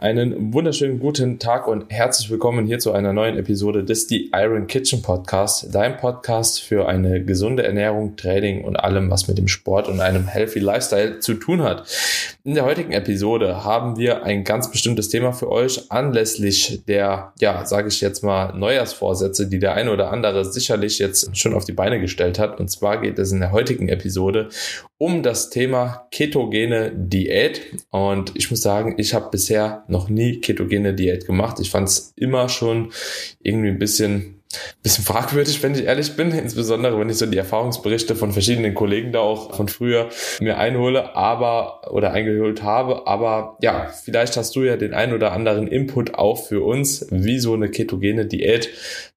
Einen wunderschönen guten Tag und herzlich willkommen hier zu einer neuen Episode des The Iron Kitchen Podcast, dein Podcast für eine gesunde Ernährung, Training und allem, was mit dem Sport und einem healthy Lifestyle zu tun hat. In der heutigen Episode haben wir ein ganz bestimmtes Thema für euch anlässlich der, ja, sage ich jetzt mal, Neujahrsvorsätze, die der eine oder andere sicherlich jetzt schon auf die Beine gestellt hat. Und zwar geht es in der heutigen Episode um das Thema ketogene Diät. Und ich muss sagen, ich habe bisher noch nie ketogene Diät gemacht. Ich fand es immer schon irgendwie ein bisschen bisschen fragwürdig, wenn ich ehrlich bin, insbesondere wenn ich so die Erfahrungsberichte von verschiedenen Kollegen da auch von früher mir einhole, aber oder eingeholt habe. Aber ja, vielleicht hast du ja den ein oder anderen Input auch für uns, wie so eine ketogene Diät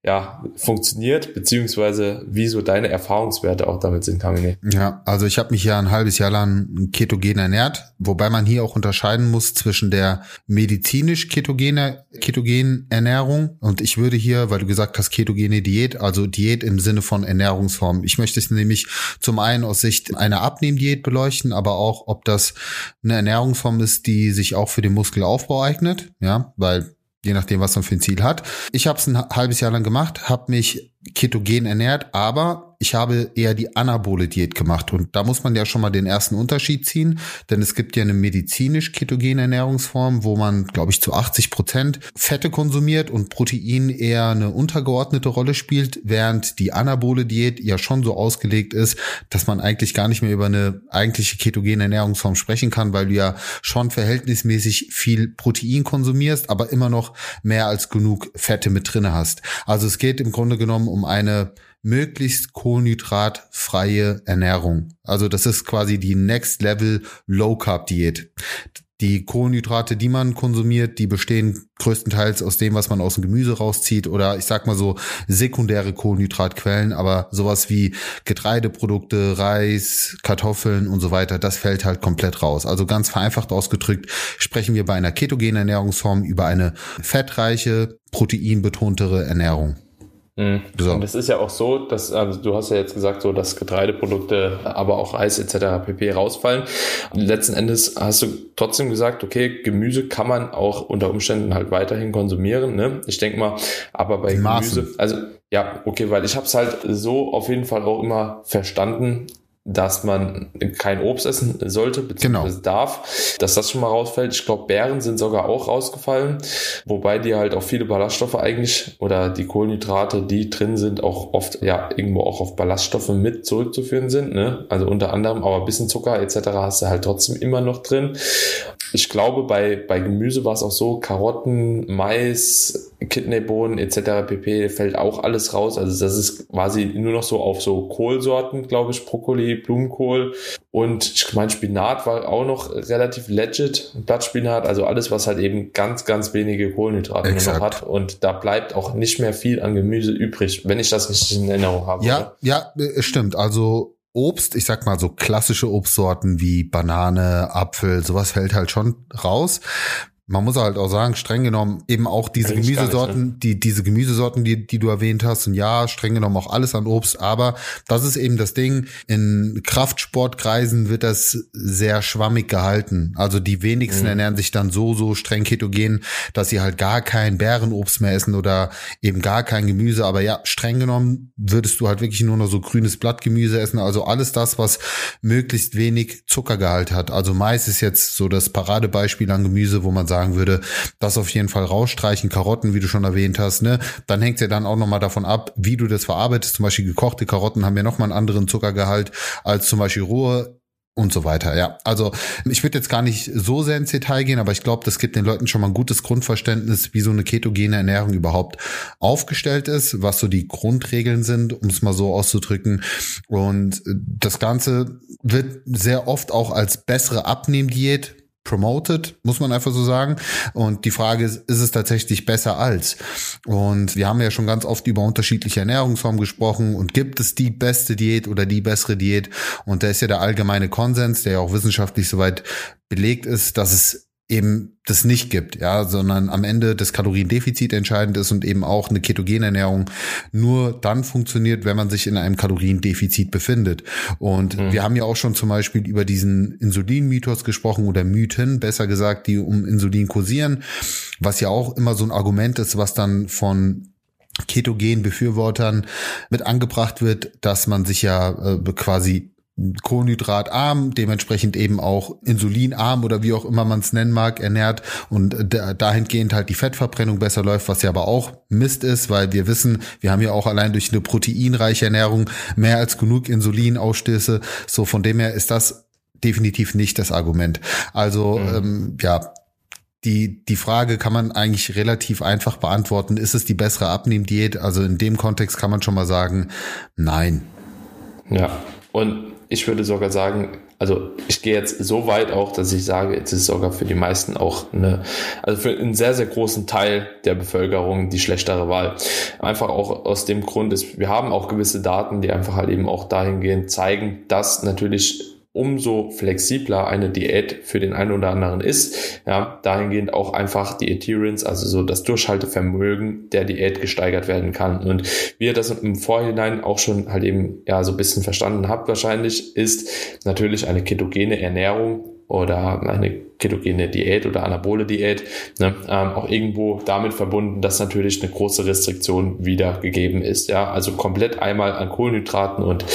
ja, funktioniert, beziehungsweise wie so deine Erfahrungswerte auch damit sind, Kamine. Ja, also ich habe mich ja ein halbes Jahr lang ketogen ernährt, wobei man hier auch unterscheiden muss zwischen der medizinisch ketogene ketogen Ernährung und ich würde hier, weil du gesagt hast, ketogene Diät, also Diät im Sinne von Ernährungsform. Ich möchte es nämlich zum einen aus Sicht einer Abnehmdiät beleuchten, aber auch, ob das eine Ernährungsform ist, die sich auch für den Muskelaufbau eignet, ja, weil je nachdem, was man für ein Ziel hat. Ich habe es ein halbes Jahr lang gemacht, habe mich ketogen ernährt, aber ich habe eher die anabole Diät gemacht. Und da muss man ja schon mal den ersten Unterschied ziehen, denn es gibt ja eine medizinisch ketogene Ernährungsform, wo man, glaube ich, zu 80 Prozent Fette konsumiert und Protein eher eine untergeordnete Rolle spielt, während die anabole Diät ja schon so ausgelegt ist, dass man eigentlich gar nicht mehr über eine eigentliche ketogene Ernährungsform sprechen kann, weil du ja schon verhältnismäßig viel Protein konsumierst, aber immer noch mehr als genug Fette mit drinne hast. Also es geht im Grunde genommen um eine möglichst kohlenhydratfreie Ernährung. Also das ist quasi die Next Level Low Carb Diät. Die Kohlenhydrate, die man konsumiert, die bestehen größtenteils aus dem, was man aus dem Gemüse rauszieht oder ich sag mal so sekundäre Kohlenhydratquellen, aber sowas wie Getreideprodukte, Reis, Kartoffeln und so weiter, das fällt halt komplett raus. Also ganz vereinfacht ausgedrückt sprechen wir bei einer ketogenen Ernährungsform über eine fettreiche, proteinbetontere Ernährung. Mhm. So. Und es ist ja auch so, dass, also du hast ja jetzt gesagt, so dass Getreideprodukte, aber auch Reis etc. pp. rausfallen. Letzten Endes hast du trotzdem gesagt, okay, Gemüse kann man auch unter Umständen halt weiterhin konsumieren. Ne? Ich denke mal, aber bei Gemüse, also ja, okay, weil ich habe es halt so auf jeden Fall auch immer verstanden, dass man kein Obst essen sollte, beziehungsweise genau. darf, dass das schon mal rausfällt. Ich glaube, Beeren sind sogar auch rausgefallen, wobei die halt auch viele Ballaststoffe eigentlich oder die Kohlenhydrate, die drin sind, auch oft ja irgendwo auch auf Ballaststoffe mit zurückzuführen sind. Ne? Also unter anderem, aber ein bisschen Zucker etc. hast du halt trotzdem immer noch drin. Ich glaube, bei, bei Gemüse war es auch so, Karotten, Mais, Kidneybohnen etc. pp. fällt auch alles raus. Also das ist quasi nur noch so auf so Kohlsorten, glaube ich, Brokkoli, Blumenkohl und ich meine Spinat war auch noch relativ legit, Blattspinat, also alles, was halt eben ganz, ganz wenige Kohlenhydrate noch hat und da bleibt auch nicht mehr viel an Gemüse übrig, wenn ich das richtig in Erinnerung habe. Ja, oder? ja, äh, stimmt. Also Obst, ich sag mal so klassische Obstsorten wie Banane, Apfel, sowas fällt halt schon raus man muss halt auch sagen, streng genommen eben auch diese Eigentlich Gemüsesorten, nicht, ne? die diese Gemüsesorten, die die du erwähnt hast, und ja, streng genommen auch alles an Obst, aber das ist eben das Ding. In Kraftsportkreisen wird das sehr schwammig gehalten. Also die wenigsten mhm. ernähren sich dann so so streng ketogen, dass sie halt gar kein Bärenobst mehr essen oder eben gar kein Gemüse. Aber ja, streng genommen würdest du halt wirklich nur noch so grünes Blattgemüse essen. Also alles das, was möglichst wenig Zuckergehalt hat. Also Mais ist jetzt so das Paradebeispiel an Gemüse, wo man sagt sagen würde, das auf jeden Fall rausstreichen, Karotten, wie du schon erwähnt hast, ne? Dann hängt ja dann auch nochmal davon ab, wie du das verarbeitest. Zum Beispiel gekochte Karotten haben ja nochmal einen anderen Zuckergehalt als zum Beispiel rohe und so weiter. Ja, also ich würde jetzt gar nicht so sehr ins Detail gehen, aber ich glaube, das gibt den Leuten schon mal ein gutes Grundverständnis, wie so eine ketogene Ernährung überhaupt aufgestellt ist, was so die Grundregeln sind, um es mal so auszudrücken. Und das Ganze wird sehr oft auch als bessere Abnehmdiät promoted, muss man einfach so sagen. Und die Frage ist, ist es tatsächlich besser als? Und wir haben ja schon ganz oft über unterschiedliche Ernährungsformen gesprochen und gibt es die beste Diät oder die bessere Diät? Und da ist ja der allgemeine Konsens, der ja auch wissenschaftlich soweit belegt ist, dass es eben das nicht gibt, ja, sondern am Ende das Kaloriendefizit entscheidend ist und eben auch eine ketogene Ernährung nur dann funktioniert, wenn man sich in einem Kaloriendefizit befindet. Und mhm. wir haben ja auch schon zum Beispiel über diesen Insulin-Mythos gesprochen oder Mythen, besser gesagt, die um Insulin kursieren, was ja auch immer so ein Argument ist, was dann von ketogen Befürwortern mit angebracht wird, dass man sich ja äh, quasi kohlenhydratarm, dementsprechend eben auch insulinarm oder wie auch immer man es nennen mag, ernährt und dahingehend halt die Fettverbrennung besser läuft, was ja aber auch Mist ist, weil wir wissen, wir haben ja auch allein durch eine proteinreiche Ernährung mehr als genug Insulinausstöße. So von dem her ist das definitiv nicht das Argument. Also mhm. ähm, ja, die, die Frage kann man eigentlich relativ einfach beantworten. Ist es die bessere Abnehmdiät? Also in dem Kontext kann man schon mal sagen, nein. Ja, und ich würde sogar sagen, also ich gehe jetzt so weit auch, dass ich sage, es ist sogar für die meisten auch eine, also für einen sehr, sehr großen Teil der Bevölkerung die schlechtere Wahl. Einfach auch aus dem Grund ist, wir haben auch gewisse Daten, die einfach halt eben auch dahingehend zeigen, dass natürlich umso flexibler eine Diät für den einen oder anderen ist, ja, dahingehend auch einfach die Adherence, also so das Durchhaltevermögen der Diät gesteigert werden kann. Und wie ihr das im Vorhinein auch schon halt eben ja so ein bisschen verstanden habt wahrscheinlich, ist natürlich eine ketogene Ernährung oder eine ketogene Diät oder anabole Diät, ne, ähm, auch irgendwo damit verbunden, dass natürlich eine große Restriktion wieder gegeben ist. Ja, also komplett einmal an Kohlenhydraten und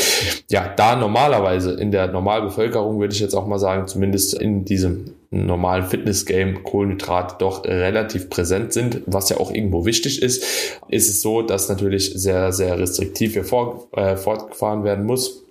ja, da normalerweise in der Normalbevölkerung würde ich jetzt auch mal sagen, zumindest in diesem normalen Fitness-Game Kohlenhydrate doch relativ präsent sind, was ja auch irgendwo wichtig ist, ist es so, dass natürlich sehr, sehr restriktiv hier vor, äh, fortgefahren werden muss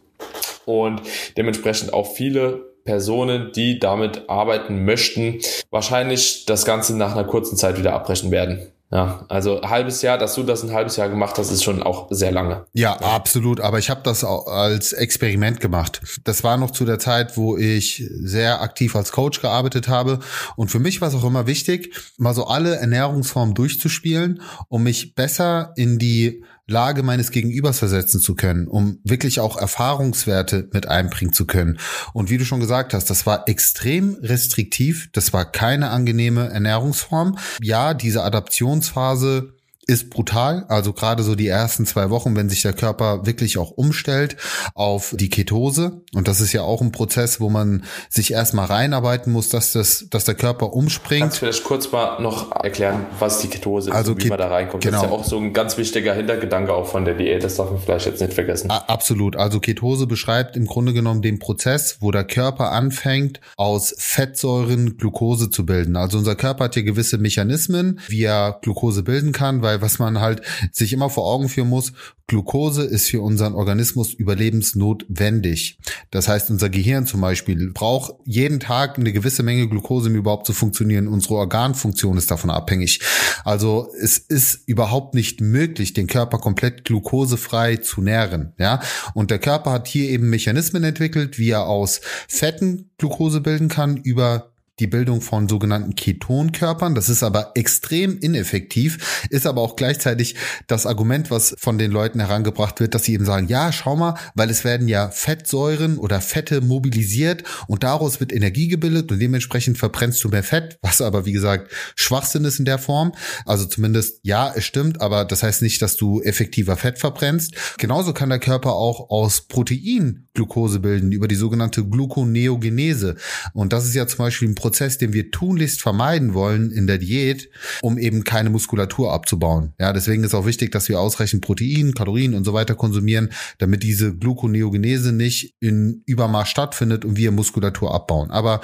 und dementsprechend auch viele Personen, die damit arbeiten möchten, wahrscheinlich das Ganze nach einer kurzen Zeit wieder abbrechen werden. Ja, also halbes Jahr, dass du das ein halbes Jahr gemacht hast, ist schon auch sehr lange. Ja, ja. absolut. Aber ich habe das auch als Experiment gemacht. Das war noch zu der Zeit, wo ich sehr aktiv als Coach gearbeitet habe. Und für mich war es auch immer wichtig, mal so alle Ernährungsformen durchzuspielen, um mich besser in die Lage meines Gegenübers versetzen zu können, um wirklich auch Erfahrungswerte mit einbringen zu können. Und wie du schon gesagt hast, das war extrem restriktiv, das war keine angenehme Ernährungsform. Ja, diese Adaptionsphase ist brutal. Also gerade so die ersten zwei Wochen, wenn sich der Körper wirklich auch umstellt auf die Ketose. Und das ist ja auch ein Prozess, wo man sich erstmal reinarbeiten muss, dass das, dass der Körper umspringt. Kannst du vielleicht kurz mal noch erklären, was die Ketose ist also und wie man da reinkommt? Genau. Das ist ja auch so ein ganz wichtiger Hintergedanke auch von der Diät. Das darf man vielleicht jetzt nicht vergessen. Absolut. Also Ketose beschreibt im Grunde genommen den Prozess, wo der Körper anfängt, aus Fettsäuren Glucose zu bilden. Also unser Körper hat hier gewisse Mechanismen, wie er Glucose bilden kann, weil was man halt sich immer vor Augen führen muss, Glucose ist für unseren Organismus überlebensnotwendig. Das heißt, unser Gehirn zum Beispiel braucht jeden Tag eine gewisse Menge Glucose, um überhaupt zu funktionieren. Unsere Organfunktion ist davon abhängig. Also es ist überhaupt nicht möglich, den Körper komplett glukosefrei zu nähren. Ja, und der Körper hat hier eben Mechanismen entwickelt, wie er aus Fetten Glucose bilden kann über die Bildung von sogenannten Ketonkörpern. Das ist aber extrem ineffektiv, ist aber auch gleichzeitig das Argument, was von den Leuten herangebracht wird, dass sie eben sagen, ja, schau mal, weil es werden ja Fettsäuren oder Fette mobilisiert und daraus wird Energie gebildet und dementsprechend verbrennst du mehr Fett, was aber wie gesagt Schwachsinn ist in der Form. Also zumindest ja, es stimmt, aber das heißt nicht, dass du effektiver Fett verbrennst. Genauso kann der Körper auch aus Protein Glucose bilden über die sogenannte Gluconeogenese. Und das ist ja zum Beispiel ein Prozess, den wir tunlichst vermeiden wollen in der Diät, um eben keine Muskulatur abzubauen. Ja, deswegen ist auch wichtig, dass wir ausreichend Protein, Kalorien und so weiter konsumieren, damit diese Gluconeogenese nicht in Übermaß stattfindet und wir Muskulatur abbauen. Aber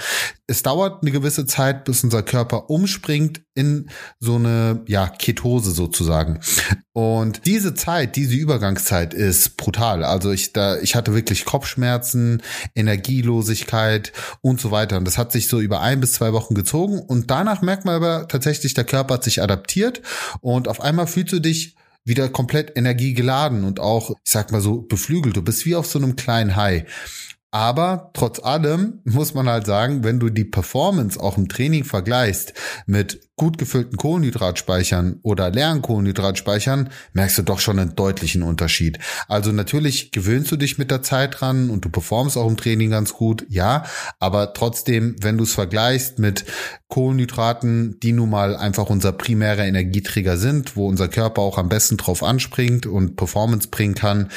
es dauert eine gewisse Zeit, bis unser Körper umspringt in so eine ja Ketose sozusagen. Und diese Zeit, diese Übergangszeit ist brutal. Also ich da ich hatte wirklich Kopfschmerzen, Energielosigkeit und so weiter. Und das hat sich so über ein bis zwei Wochen gezogen. Und danach merkt man aber tatsächlich, der Körper hat sich adaptiert und auf einmal fühlst du dich wieder komplett energiegeladen und auch, ich sag mal so, beflügelt. Du bist wie auf so einem kleinen Hai. Aber trotz allem muss man halt sagen, wenn du die Performance auch im Training vergleichst mit gut gefüllten Kohlenhydratspeichern oder leeren Kohlenhydratspeichern, merkst du doch schon einen deutlichen Unterschied. Also natürlich gewöhnst du dich mit der Zeit dran und du performst auch im Training ganz gut, ja, aber trotzdem, wenn du es vergleichst mit Kohlenhydraten, die nun mal einfach unser primärer Energieträger sind, wo unser Körper auch am besten drauf anspringt und Performance bringen kann,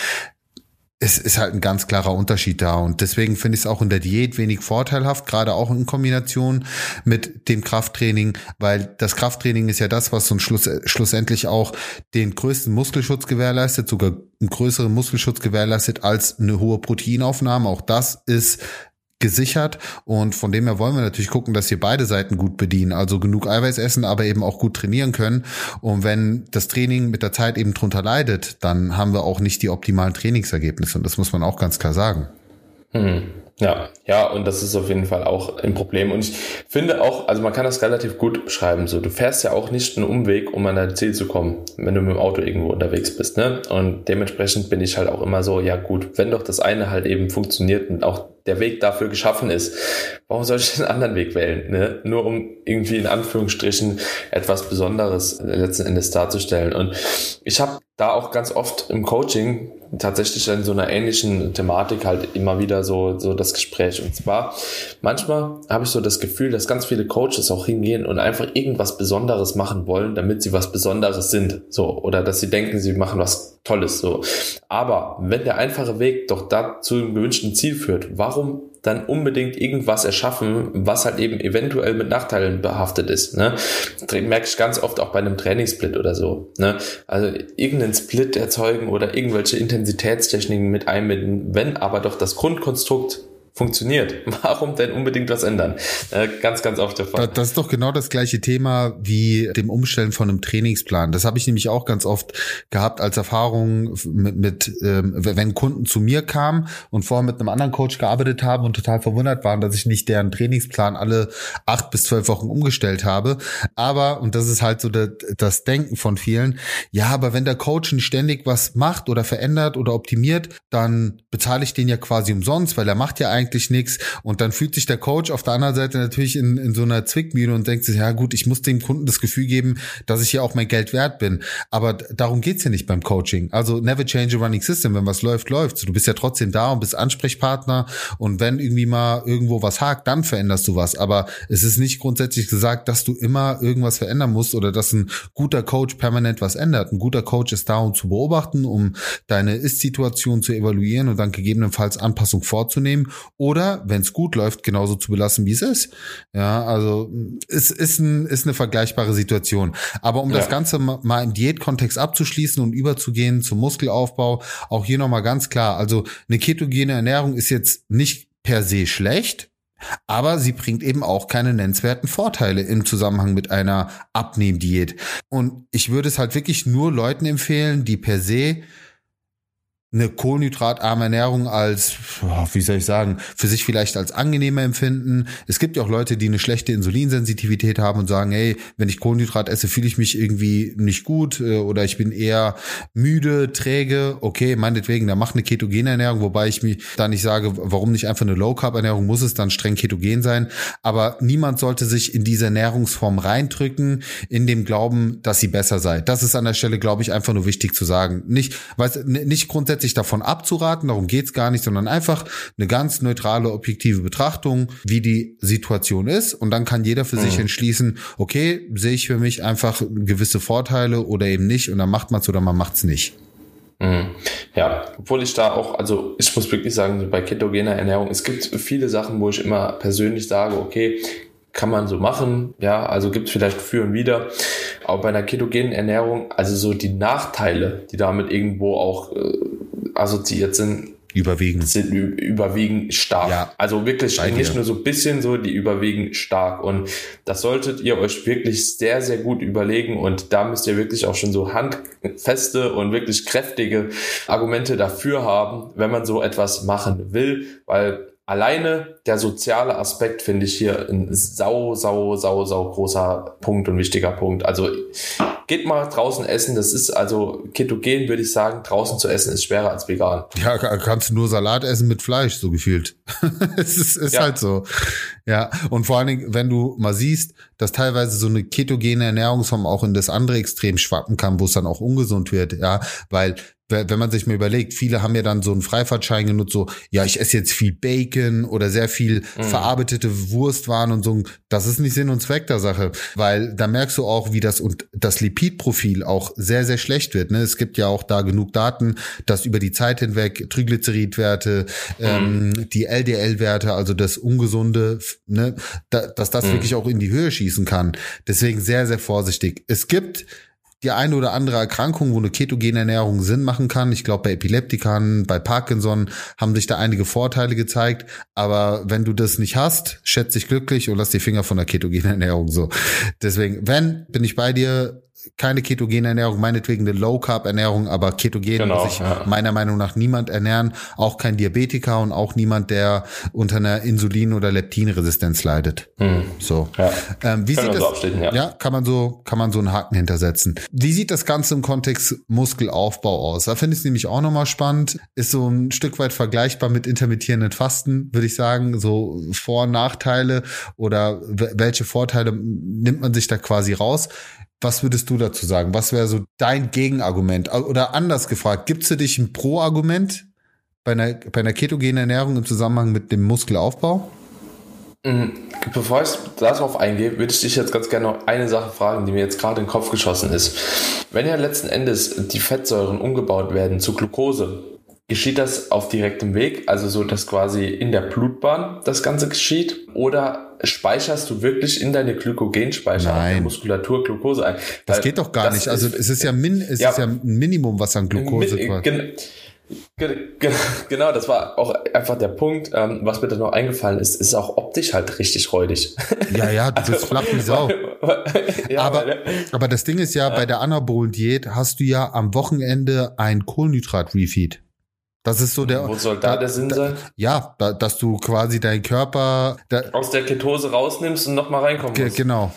es ist halt ein ganz klarer Unterschied da. Und deswegen finde ich es auch in der Diät wenig vorteilhaft, gerade auch in Kombination mit dem Krafttraining, weil das Krafttraining ist ja das, was uns schluss, schlussendlich auch den größten Muskelschutz gewährleistet, sogar einen größeren Muskelschutz gewährleistet als eine hohe Proteinaufnahme. Auch das ist gesichert und von dem her wollen wir natürlich gucken, dass wir beide Seiten gut bedienen, also genug Eiweiß essen, aber eben auch gut trainieren können und wenn das Training mit der Zeit eben drunter leidet, dann haben wir auch nicht die optimalen Trainingsergebnisse und das muss man auch ganz klar sagen. Hm. Ja, ja, und das ist auf jeden Fall auch ein Problem. Und ich finde auch, also man kann das relativ gut beschreiben. So, du fährst ja auch nicht einen Umweg, um an dein Ziel zu kommen, wenn du mit dem Auto irgendwo unterwegs bist, ne? Und dementsprechend bin ich halt auch immer so, ja gut, wenn doch das eine halt eben funktioniert und auch der Weg dafür geschaffen ist, warum soll ich einen anderen Weg wählen? Ne? Nur um irgendwie in Anführungsstrichen etwas Besonderes letzten Endes darzustellen. Und ich habe da auch ganz oft im Coaching tatsächlich in so einer ähnlichen Thematik halt immer wieder so, so das Gespräch. Und zwar, manchmal habe ich so das Gefühl, dass ganz viele Coaches auch hingehen und einfach irgendwas Besonderes machen wollen, damit sie was Besonderes sind. So, oder dass sie denken, sie machen was Tolles. So. Aber wenn der einfache Weg doch da zu einem gewünschten Ziel führt, warum dann unbedingt irgendwas erschaffen, was halt eben eventuell mit Nachteilen behaftet ist. Ne? Das merke ich ganz oft auch bei einem Trainingssplit oder so. Ne? Also irgendeinen Split erzeugen oder irgendwelche Intensitätstechniken mit einbinden, wenn aber doch das Grundkonstrukt funktioniert. Warum denn unbedingt was ändern? Äh, ganz, ganz oft der Fall. Das ist doch genau das gleiche Thema wie dem Umstellen von einem Trainingsplan. Das habe ich nämlich auch ganz oft gehabt als Erfahrung mit, mit ähm, wenn Kunden zu mir kamen und vorher mit einem anderen Coach gearbeitet haben und total verwundert waren, dass ich nicht deren Trainingsplan alle acht bis zwölf Wochen umgestellt habe. Aber, und das ist halt so das, das Denken von vielen, ja, aber wenn der Coach ständig was macht oder verändert oder optimiert, dann bezahle ich den ja quasi umsonst, weil er macht ja eigentlich eigentlich nichts. Und dann fühlt sich der Coach auf der anderen Seite natürlich in, in so einer Zwickmühle und denkt sich, ja gut, ich muss dem Kunden das Gefühl geben, dass ich hier auch mein Geld wert bin. Aber darum geht's ja nicht beim Coaching. Also never change a running system. Wenn was läuft, läuft. Du bist ja trotzdem da und bist Ansprechpartner. Und wenn irgendwie mal irgendwo was hakt, dann veränderst du was. Aber es ist nicht grundsätzlich gesagt, dass du immer irgendwas verändern musst oder dass ein guter Coach permanent was ändert. Ein guter Coach ist da, um zu beobachten, um deine Ist-Situation zu evaluieren und dann gegebenenfalls Anpassung vorzunehmen oder wenn es gut läuft, genauso zu belassen, wie es ist. Ja, also es ist, ein, ist eine vergleichbare Situation. Aber um ja. das Ganze mal im Diätkontext abzuschließen und überzugehen zum Muskelaufbau, auch hier nochmal ganz klar, also eine ketogene Ernährung ist jetzt nicht per se schlecht, aber sie bringt eben auch keine nennenswerten Vorteile im Zusammenhang mit einer Abnehmdiät. Und ich würde es halt wirklich nur Leuten empfehlen, die per se eine kohlenhydratarme Ernährung als, wie soll ich sagen, für sich vielleicht als angenehmer empfinden. Es gibt ja auch Leute, die eine schlechte Insulinsensitivität haben und sagen, hey, wenn ich Kohlenhydrat esse, fühle ich mich irgendwie nicht gut äh, oder ich bin eher müde, träge. Okay, meinetwegen, da macht eine ketogene Ernährung, wobei ich mich da nicht sage, warum nicht einfach eine Low Carb Ernährung, muss es dann streng ketogen sein. Aber niemand sollte sich in diese Ernährungsform reindrücken, in dem Glauben, dass sie besser sei. Das ist an der Stelle, glaube ich, einfach nur wichtig zu sagen. Nicht, weiß, nicht grundsätzlich grundsätzlich davon abzuraten, darum geht's gar nicht, sondern einfach eine ganz neutrale, objektive Betrachtung, wie die Situation ist. Und dann kann jeder für mhm. sich entschließen, okay, sehe ich für mich einfach gewisse Vorteile oder eben nicht. Und dann macht man es oder man macht's nicht. Mhm. Ja, obwohl ich da auch, also ich muss wirklich sagen, bei ketogener Ernährung, es gibt viele Sachen, wo ich immer persönlich sage, okay, kann man so machen, ja, also gibt es vielleicht für und wieder. Aber bei einer ketogenen Ernährung, also so die Nachteile, die damit irgendwo auch äh, assoziiert sind, überwiegen. Sind überwiegend stark. Ja, also wirklich nicht nur so ein bisschen so, die überwiegen stark. Und das solltet ihr euch wirklich sehr, sehr gut überlegen. Und da müsst ihr wirklich auch schon so handfeste und wirklich kräftige Argumente dafür haben, wenn man so etwas machen will. Weil alleine der soziale Aspekt finde ich hier ein sau, sau, sau, sau großer Punkt und wichtiger Punkt. Also geht mal draußen essen. Das ist also ketogen, würde ich sagen, draußen zu essen ist schwerer als vegan. Ja, kannst du nur Salat essen mit Fleisch, so gefühlt. es ist, ist ja. halt so. Ja, und vor allen Dingen, wenn du mal siehst, dass teilweise so eine ketogene Ernährungsform auch in das andere Extrem schwappen kann, wo es dann auch ungesund wird, ja, weil wenn man sich mal überlegt, viele haben ja dann so einen Freifahrtschein genutzt, so, ja, ich esse jetzt viel Bacon oder sehr viel mhm. verarbeitete Wurstwaren und so. Das ist nicht Sinn und Zweck der Sache, weil da merkst du auch, wie das und das Lipidprofil auch sehr, sehr schlecht wird. Ne? Es gibt ja auch da genug Daten, dass über die Zeit hinweg Triglyceridwerte, mhm. ähm, die LDL-Werte, also das Ungesunde, ne, da, dass das mhm. wirklich auch in die Höhe schießen kann. Deswegen sehr, sehr vorsichtig. Es gibt die eine oder andere Erkrankung, wo eine ketogene Ernährung Sinn machen kann. Ich glaube, bei Epileptikern, bei Parkinson haben sich da einige Vorteile gezeigt. Aber wenn du das nicht hast, schätze dich glücklich und lass die Finger von der ketogenen Ernährung so. Deswegen, wenn, bin ich bei dir, keine ketogene Ernährung, meinetwegen eine Low-Carb-Ernährung, aber ketogen genau, muss sich ja. meiner Meinung nach niemand ernähren, auch kein Diabetiker und auch niemand, der unter einer Insulin- oder Leptinresistenz leidet. Mhm. So. Ja. Ähm, wie Können sieht das, so ja. ja, kann man so, kann man so einen Haken hintersetzen. Wie sieht das Ganze im Kontext Muskelaufbau aus? Da finde ich es nämlich auch nochmal spannend. Ist so ein Stück weit vergleichbar mit intermittierenden Fasten, würde ich sagen. So Vor- und Nachteile oder welche Vorteile nimmt man sich da quasi raus? Was würdest du dazu sagen? Was wäre so dein Gegenargument? Oder anders gefragt, gibt es für dich ein Pro-Argument bei einer, bei einer ketogenen Ernährung im Zusammenhang mit dem Muskelaufbau? Mhm. Bevor ich darauf eingehe, würde ich dich jetzt ganz gerne noch eine Sache fragen, die mir jetzt gerade in den Kopf geschossen ist. Wenn ja letzten Endes die Fettsäuren umgebaut werden zu Glucose, geschieht das auf direktem Weg, also so, dass quasi in der Blutbahn das Ganze geschieht? Oder speicherst du wirklich in deine Glykogenspeicher Nein. Muskulatur Glucose ein. Das geht doch gar nicht. Also es ist ja, min, es ja, ist ja ein Minimum, was an Glucose Genau, das war auch einfach der Punkt, ähm, was mir da noch eingefallen ist, ist auch optisch halt richtig räudig. Ja, ja, du bist also, flach wie Sau. ja, aber, aber das Ding ist ja, ja, bei der anabolen Diät hast du ja am Wochenende ein Kohlenhydrat-Refeed. Das ist so der. Wo soll da, da der Sinn da, sein? Ja, da, dass du quasi deinen Körper aus der Ketose rausnimmst und nochmal reinkommen musst. Genau,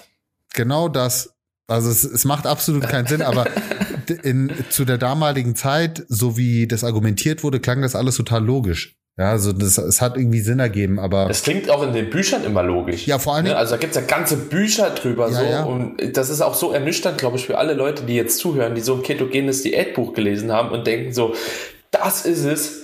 genau das. Also es, es macht absolut keinen Sinn, aber in, zu der damaligen Zeit, so wie das argumentiert wurde, klang das alles total logisch. Ja, also das, es hat irgendwie Sinn ergeben, aber. Es klingt auch in den Büchern immer logisch. Ja, vor allem. Ne? Also da gibt's ja ganze Bücher drüber ja, so. Ja. Und das ist auch so ernüchternd, glaube ich, für alle Leute, die jetzt zuhören, die so ein ketogenes Diätbuch gelesen haben und denken so, das ist es.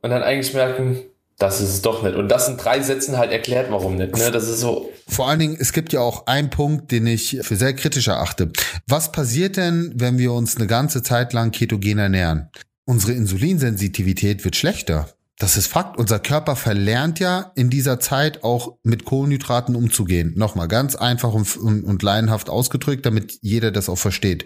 Und dann eigentlich merken, das ist es doch nicht. Und das in drei Sätzen halt erklärt, warum nicht. Ne? Das ist so. Vor allen Dingen, es gibt ja auch einen Punkt, den ich für sehr kritisch erachte. Was passiert denn, wenn wir uns eine ganze Zeit lang ketogen ernähren? Unsere Insulinsensitivität wird schlechter. Das ist Fakt. Unser Körper verlernt ja in dieser Zeit auch mit Kohlenhydraten umzugehen. Nochmal ganz einfach und, und, und laienhaft ausgedrückt, damit jeder das auch versteht.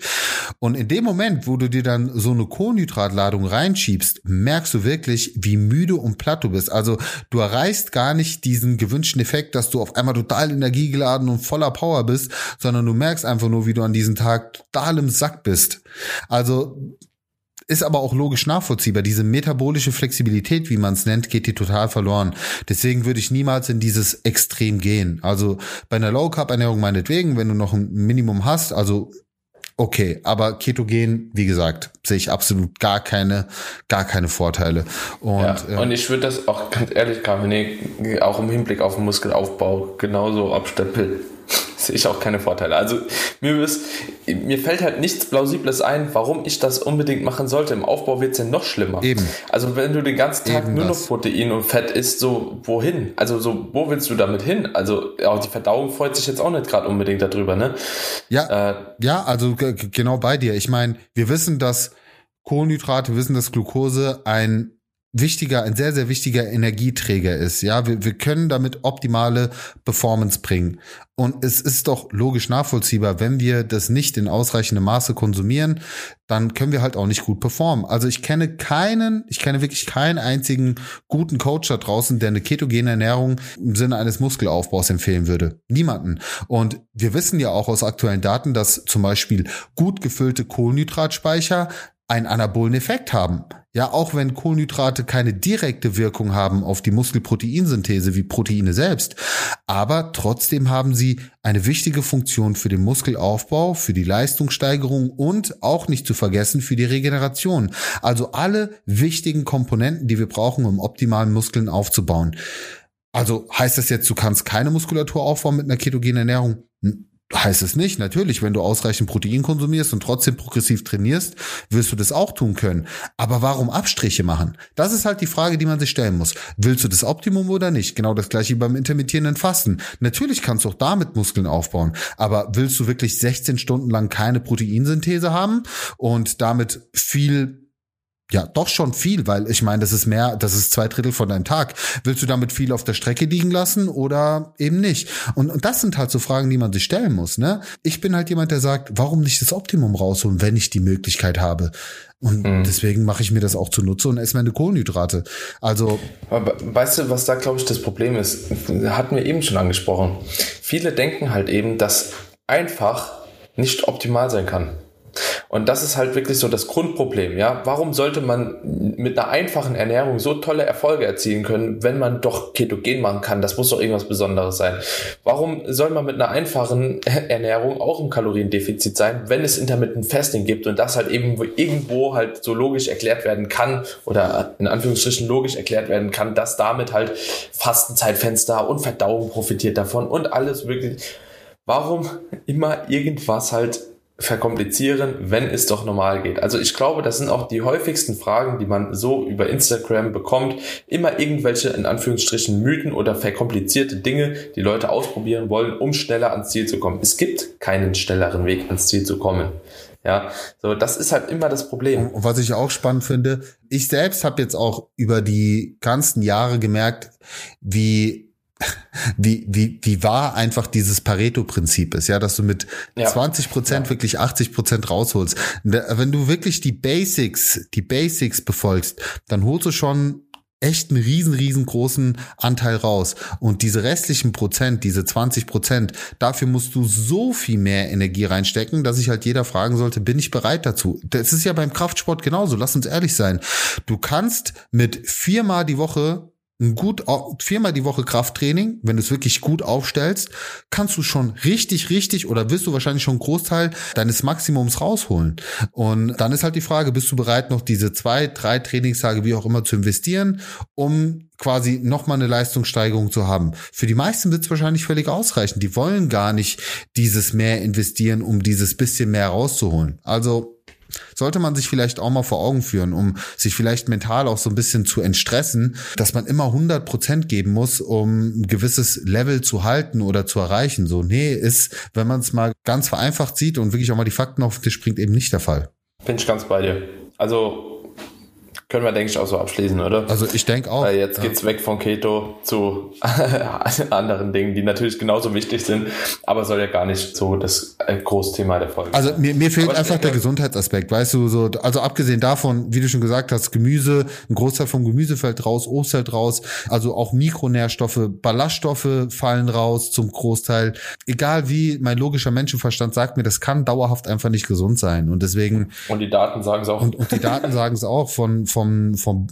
Und in dem Moment, wo du dir dann so eine Kohlenhydratladung reinschiebst, merkst du wirklich, wie müde und platt du bist. Also du erreichst gar nicht diesen gewünschten Effekt, dass du auf einmal total energiegeladen und voller Power bist, sondern du merkst einfach nur, wie du an diesem Tag total im Sack bist. Also ist aber auch logisch nachvollziehbar. Diese metabolische Flexibilität, wie man es nennt, geht dir total verloren. Deswegen würde ich niemals in dieses Extrem gehen. Also bei einer Low Carb Ernährung meinetwegen, wenn du noch ein Minimum hast, also okay, aber Ketogen, wie gesagt, sehe ich absolut gar keine, gar keine Vorteile. Und, ja, äh, und ich würde das auch ganz ehrlich, Carmine, auch im Hinblick auf den Muskelaufbau genauso abstempeln ich auch keine Vorteile. Also mir, ist, mir fällt halt nichts Plausibles ein, warum ich das unbedingt machen sollte. Im Aufbau wird es ja noch schlimmer. Eben. Also wenn du den ganzen Tag Eben nur das. noch Protein und Fett isst, so wohin? Also so, wo willst du damit hin? Also auch die Verdauung freut sich jetzt auch nicht gerade unbedingt darüber, ne? Ja, äh, ja, also genau bei dir. Ich meine, wir wissen, dass Kohlenhydrate, wir wissen, dass Glucose ein wichtiger, ein sehr, sehr wichtiger Energieträger ist. Ja, wir, wir können damit optimale Performance bringen. Und es ist doch logisch nachvollziehbar, wenn wir das nicht in ausreichendem Maße konsumieren, dann können wir halt auch nicht gut performen. Also ich kenne keinen, ich kenne wirklich keinen einzigen guten Coach da draußen, der eine ketogene Ernährung im Sinne eines Muskelaufbaus empfehlen würde. Niemanden. Und wir wissen ja auch aus aktuellen Daten, dass zum Beispiel gut gefüllte Kohlenhydratspeicher einen anabolen Effekt haben. Ja, auch wenn Kohlenhydrate keine direkte Wirkung haben auf die Muskelproteinsynthese wie Proteine selbst, aber trotzdem haben sie eine wichtige Funktion für den Muskelaufbau, für die Leistungssteigerung und auch nicht zu vergessen für die Regeneration. Also alle wichtigen Komponenten, die wir brauchen, um optimalen Muskeln aufzubauen. Also heißt das jetzt, du kannst keine Muskulatur aufbauen mit einer ketogenen Ernährung? Heißt es nicht. Natürlich, wenn du ausreichend Protein konsumierst und trotzdem progressiv trainierst, wirst du das auch tun können. Aber warum Abstriche machen? Das ist halt die Frage, die man sich stellen muss. Willst du das Optimum oder nicht? Genau das gleiche wie beim intermittierenden Fasten. Natürlich kannst du auch damit Muskeln aufbauen. Aber willst du wirklich 16 Stunden lang keine Proteinsynthese haben und damit viel ja, doch schon viel, weil ich meine, das ist mehr, das ist zwei Drittel von deinem Tag. Willst du damit viel auf der Strecke liegen lassen oder eben nicht? Und, und das sind halt so Fragen, die man sich stellen muss, ne? Ich bin halt jemand, der sagt, warum nicht das Optimum rausholen, wenn ich die Möglichkeit habe? Und mhm. deswegen mache ich mir das auch zunutze und esse meine Kohlenhydrate. Also. Aber weißt du, was da, glaube ich, das Problem ist? Hatten wir eben schon angesprochen. Viele denken halt eben, dass einfach nicht optimal sein kann. Und das ist halt wirklich so das Grundproblem, ja. Warum sollte man mit einer einfachen Ernährung so tolle Erfolge erzielen können, wenn man doch ketogen machen kann? Das muss doch irgendwas Besonderes sein. Warum soll man mit einer einfachen Ernährung auch im Kaloriendefizit sein, wenn es Intermittent Fasting gibt und das halt eben irgendwo halt so logisch erklärt werden kann oder in Anführungsstrichen logisch erklärt werden kann, dass damit halt Fastenzeitfenster und Verdauung profitiert davon und alles wirklich. Warum immer irgendwas halt verkomplizieren, wenn es doch normal geht. Also ich glaube, das sind auch die häufigsten Fragen, die man so über Instagram bekommt. Immer irgendwelche, in Anführungsstrichen, Mythen oder verkomplizierte Dinge, die Leute ausprobieren wollen, um schneller ans Ziel zu kommen. Es gibt keinen schnelleren Weg, ans Ziel zu kommen. Ja, so das ist halt immer das Problem. Und was ich auch spannend finde, ich selbst habe jetzt auch über die ganzen Jahre gemerkt, wie wie, wie, wie wahr einfach dieses Pareto-Prinzip ist, ja, dass du mit ja. 20 Prozent ja. wirklich 80 Prozent rausholst. Wenn du wirklich die Basics, die Basics befolgst, dann holst du schon echt einen riesen, riesengroßen Anteil raus. Und diese restlichen Prozent, diese 20 Prozent, dafür musst du so viel mehr Energie reinstecken, dass sich halt jeder fragen sollte, bin ich bereit dazu? Das ist ja beim Kraftsport genauso, lass uns ehrlich sein. Du kannst mit viermal die Woche ein gut viermal die Woche Krafttraining, wenn du es wirklich gut aufstellst, kannst du schon richtig, richtig oder wirst du wahrscheinlich schon einen Großteil deines Maximums rausholen. Und dann ist halt die Frage, bist du bereit, noch diese zwei, drei Trainingstage, wie auch immer, zu investieren, um quasi nochmal eine Leistungssteigerung zu haben. Für die meisten wird es wahrscheinlich völlig ausreichen. Die wollen gar nicht dieses mehr investieren, um dieses bisschen mehr rauszuholen. Also sollte man sich vielleicht auch mal vor Augen führen, um sich vielleicht mental auch so ein bisschen zu entstressen, dass man immer 100 Prozent geben muss, um ein gewisses Level zu halten oder zu erreichen. So, nee, ist, wenn man es mal ganz vereinfacht sieht und wirklich auch mal die Fakten auf den Tisch bringt, eben nicht der Fall. Bin ich ganz bei dir. Also können wir, denke ich, auch so abschließen, oder? Also ich denke auch. Weil jetzt ja. geht's weg von Keto zu anderen Dingen, die natürlich genauso wichtig sind, aber soll ja gar nicht so das äh, Großthema der Folge Also mir, mir fehlt einfach denke, der Gesundheitsaspekt, weißt du, so, also abgesehen davon, wie du schon gesagt hast, Gemüse, ein Großteil vom Gemüse fällt raus, Obst fällt raus, also auch Mikronährstoffe, Ballaststoffe fallen raus zum Großteil. Egal wie, mein logischer Menschenverstand sagt mir, das kann dauerhaft einfach nicht gesund sein und deswegen. Und die Daten sagen es auch. Und, und die Daten sagen es auch von, vom, vom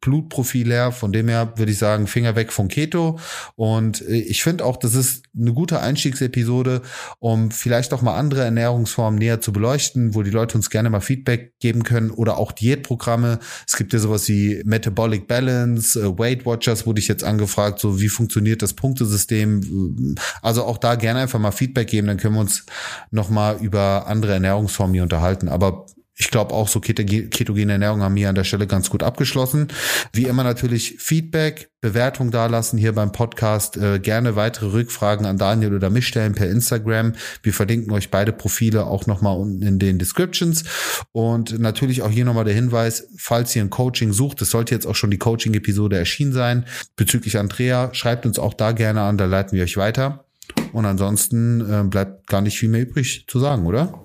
Blutprofil her. Von dem her würde ich sagen, Finger weg von Keto. Und äh, ich finde auch, das ist eine gute Einstiegsepisode, um vielleicht auch mal andere Ernährungsformen näher zu beleuchten, wo die Leute uns gerne mal Feedback geben können oder auch Diätprogramme. Es gibt ja sowas wie Metabolic Balance, äh, Weight Watchers wurde ich jetzt angefragt, so wie funktioniert das Punktesystem. Also auch da gerne einfach mal Feedback geben, dann können wir uns noch mal über andere Ernährungsformen hier unterhalten. Aber ich glaube auch so ketogene Ernährung haben hier an der Stelle ganz gut abgeschlossen. Wie immer natürlich Feedback, Bewertung dalassen hier beim Podcast. Äh, gerne weitere Rückfragen an Daniel oder mich stellen per Instagram. Wir verlinken euch beide Profile auch nochmal unten in den Descriptions. Und natürlich auch hier nochmal der Hinweis, falls ihr ein Coaching sucht, das sollte jetzt auch schon die Coaching-Episode erschienen sein, bezüglich Andrea, schreibt uns auch da gerne an, da leiten wir euch weiter. Und ansonsten äh, bleibt gar nicht viel mehr übrig zu sagen, oder?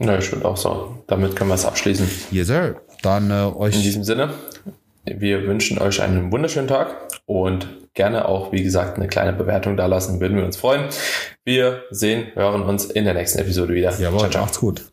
Ja, ich würde auch sagen. Damit können wir es abschließen. Yes, sir. Dann äh, euch. In diesem Sinne, wir wünschen euch einen wunderschönen Tag und gerne auch, wie gesagt, eine kleine Bewertung da lassen, würden wir uns freuen. Wir sehen, hören uns in der nächsten Episode wieder. Jawohl, ciao, ciao. macht's gut.